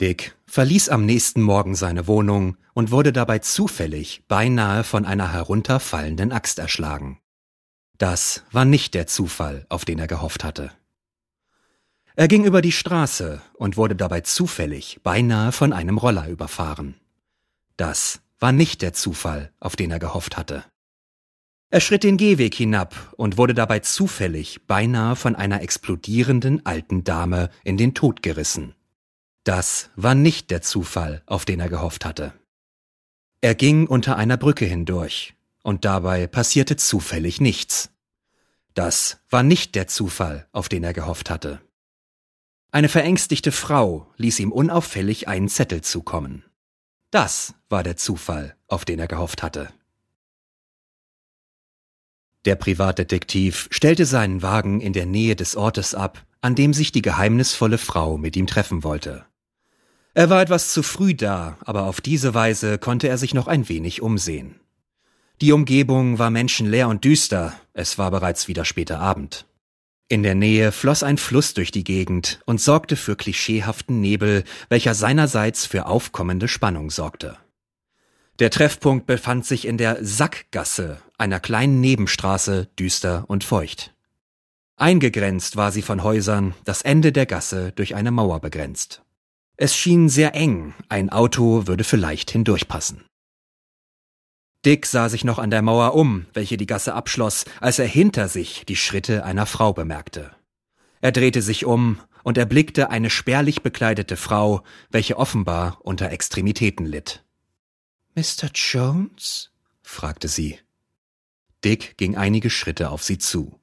Dick verließ am nächsten Morgen seine Wohnung und wurde dabei zufällig beinahe von einer herunterfallenden Axt erschlagen. Das war nicht der Zufall, auf den er gehofft hatte. Er ging über die Straße und wurde dabei zufällig beinahe von einem Roller überfahren. Das war nicht der Zufall, auf den er gehofft hatte. Er schritt den Gehweg hinab und wurde dabei zufällig beinahe von einer explodierenden alten Dame in den Tod gerissen. Das war nicht der Zufall, auf den er gehofft hatte. Er ging unter einer Brücke hindurch, und dabei passierte zufällig nichts. Das war nicht der Zufall, auf den er gehofft hatte. Eine verängstigte Frau ließ ihm unauffällig einen Zettel zukommen. Das war der Zufall, auf den er gehofft hatte. Der Privatdetektiv stellte seinen Wagen in der Nähe des Ortes ab, an dem sich die geheimnisvolle Frau mit ihm treffen wollte. Er war etwas zu früh da, aber auf diese Weise konnte er sich noch ein wenig umsehen. Die Umgebung war menschenleer und düster, es war bereits wieder später Abend. In der Nähe floss ein Fluss durch die Gegend und sorgte für klischeehaften Nebel, welcher seinerseits für aufkommende Spannung sorgte. Der Treffpunkt befand sich in der Sackgasse, einer kleinen Nebenstraße, düster und feucht. Eingegrenzt war sie von Häusern, das Ende der Gasse durch eine Mauer begrenzt. Es schien sehr eng, ein Auto würde vielleicht hindurchpassen. Dick sah sich noch an der Mauer um, welche die Gasse abschloss, als er hinter sich die Schritte einer Frau bemerkte. Er drehte sich um und erblickte eine spärlich bekleidete Frau, welche offenbar unter Extremitäten litt. Mr. Jones? fragte sie. Dick ging einige Schritte auf sie zu.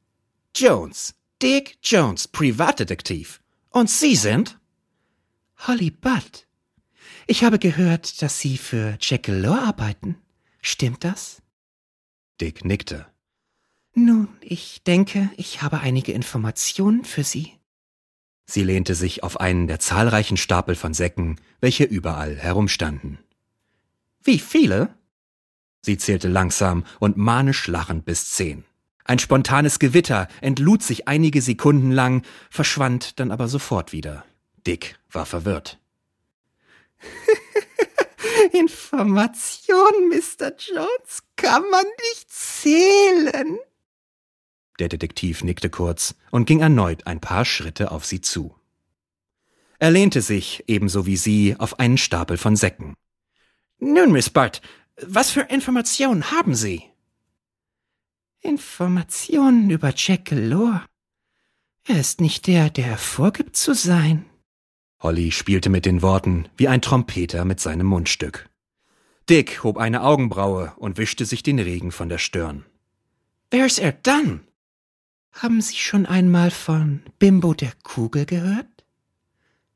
Jones, Dick Jones, Privatdetektiv. Und Sie sind? Holly Budd. Ich habe gehört, dass Sie für Jack Galore arbeiten. Stimmt das? Dick nickte. Nun, ich denke, ich habe einige Informationen für Sie. Sie lehnte sich auf einen der zahlreichen Stapel von Säcken, welche überall herumstanden. Wie viele? Sie zählte langsam und manisch lachend bis zehn. Ein spontanes Gewitter entlud sich einige Sekunden lang, verschwand dann aber sofort wieder. Dick war verwirrt. Information, Mr. Jones, kann man nicht zählen. Der Detektiv nickte kurz und ging erneut ein paar Schritte auf sie zu. Er lehnte sich, ebenso wie sie, auf einen Stapel von Säcken. Nun, Miss Butt, was für Informationen haben Sie? Informationen über Jack Galore. Er ist nicht der, der vorgibt zu sein. Holly spielte mit den Worten wie ein Trompeter mit seinem Mundstück. Dick hob eine Augenbraue und wischte sich den Regen von der Stirn. Wer ist er dann? Haben Sie schon einmal von Bimbo der Kugel gehört?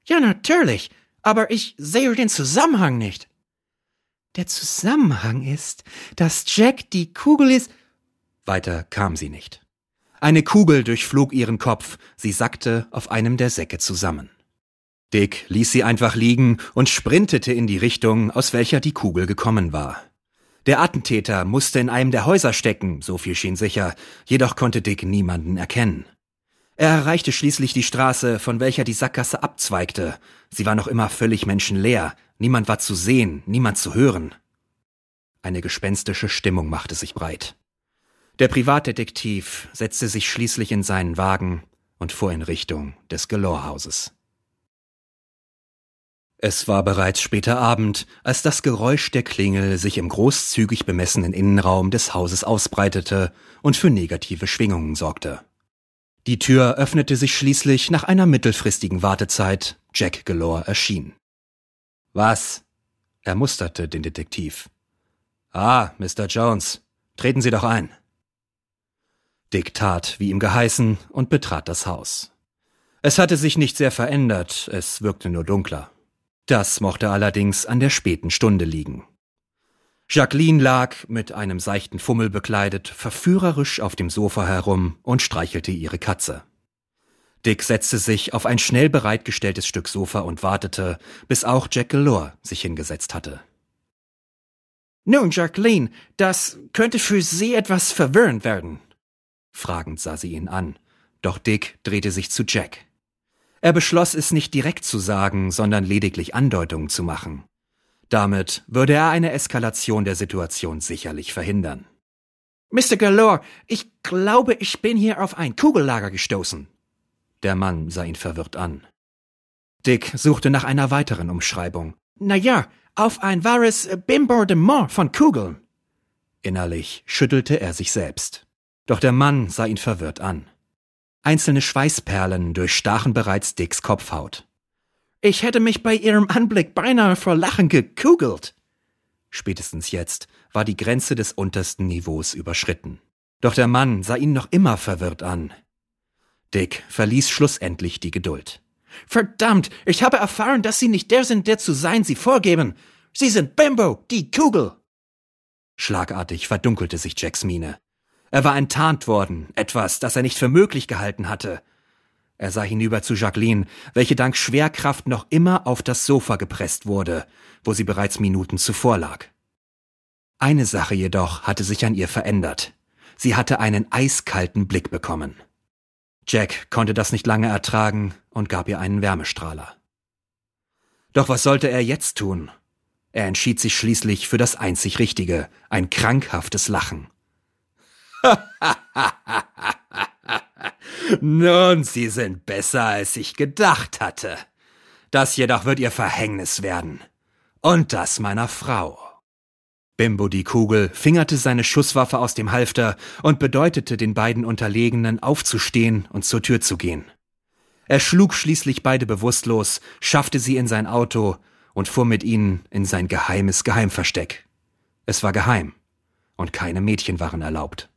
Ja, natürlich, aber ich sehe den Zusammenhang nicht. Der Zusammenhang ist, dass Jack die Kugel ist. Weiter kam sie nicht. Eine Kugel durchflog ihren Kopf, sie sackte auf einem der Säcke zusammen. Dick ließ sie einfach liegen und sprintete in die Richtung, aus welcher die Kugel gekommen war. Der Attentäter musste in einem der Häuser stecken, so viel schien sicher, jedoch konnte Dick niemanden erkennen. Er erreichte schließlich die Straße, von welcher die Sackgasse abzweigte. Sie war noch immer völlig menschenleer, niemand war zu sehen, niemand zu hören. Eine gespenstische Stimmung machte sich breit. Der Privatdetektiv setzte sich schließlich in seinen Wagen und fuhr in Richtung des Galore-Hauses. Es war bereits später Abend, als das Geräusch der Klingel sich im großzügig bemessenen Innenraum des Hauses ausbreitete und für negative Schwingungen sorgte. Die Tür öffnete sich schließlich nach einer mittelfristigen Wartezeit. Jack Galore erschien. Was? Er musterte den Detektiv. Ah, Mr. Jones, treten Sie doch ein. Dick tat, wie ihm geheißen, und betrat das Haus. Es hatte sich nicht sehr verändert, es wirkte nur dunkler. Das mochte allerdings an der späten Stunde liegen. Jacqueline lag, mit einem seichten Fummel bekleidet, verführerisch auf dem Sofa herum und streichelte ihre Katze. Dick setzte sich auf ein schnell bereitgestelltes Stück Sofa und wartete, bis auch Jack Galore sich hingesetzt hatte. Nun, Jacqueline, das könnte für Sie etwas verwirrend werden. Fragend sah sie ihn an, doch Dick drehte sich zu Jack. Er beschloss es nicht direkt zu sagen, sondern lediglich Andeutungen zu machen. Damit würde er eine Eskalation der Situation sicherlich verhindern. Mr. Galore, ich glaube, ich bin hier auf ein Kugellager gestoßen. Der Mann sah ihn verwirrt an. Dick suchte nach einer weiteren Umschreibung. Na ja, auf ein wahres Bimbordement von Kugeln. Innerlich schüttelte er sich selbst. Doch der Mann sah ihn verwirrt an. Einzelne Schweißperlen durchstachen bereits Dicks Kopfhaut. Ich hätte mich bei ihrem Anblick beinahe vor Lachen gekugelt. Spätestens jetzt war die Grenze des untersten Niveaus überschritten. Doch der Mann sah ihn noch immer verwirrt an. Dick verließ schlussendlich die Geduld. Verdammt, ich habe erfahren, dass Sie nicht der sind, der zu sein Sie vorgeben. Sie sind Bimbo, die Kugel. Schlagartig verdunkelte sich Jacks Miene. Er war enttarnt worden, etwas, das er nicht für möglich gehalten hatte. Er sah hinüber zu Jacqueline, welche dank Schwerkraft noch immer auf das Sofa gepresst wurde, wo sie bereits Minuten zuvor lag. Eine Sache jedoch hatte sich an ihr verändert. Sie hatte einen eiskalten Blick bekommen. Jack konnte das nicht lange ertragen und gab ihr einen Wärmestrahler. Doch was sollte er jetzt tun? Er entschied sich schließlich für das einzig Richtige, ein krankhaftes Lachen. Nun, Sie sind besser, als ich gedacht hatte. Das jedoch wird Ihr Verhängnis werden. Und das meiner Frau. Bimbo die Kugel fingerte seine Schusswaffe aus dem Halfter und bedeutete den beiden Unterlegenen aufzustehen und zur Tür zu gehen. Er schlug schließlich beide bewusstlos, schaffte sie in sein Auto und fuhr mit ihnen in sein geheimes Geheimversteck. Es war geheim, und keine Mädchen waren erlaubt.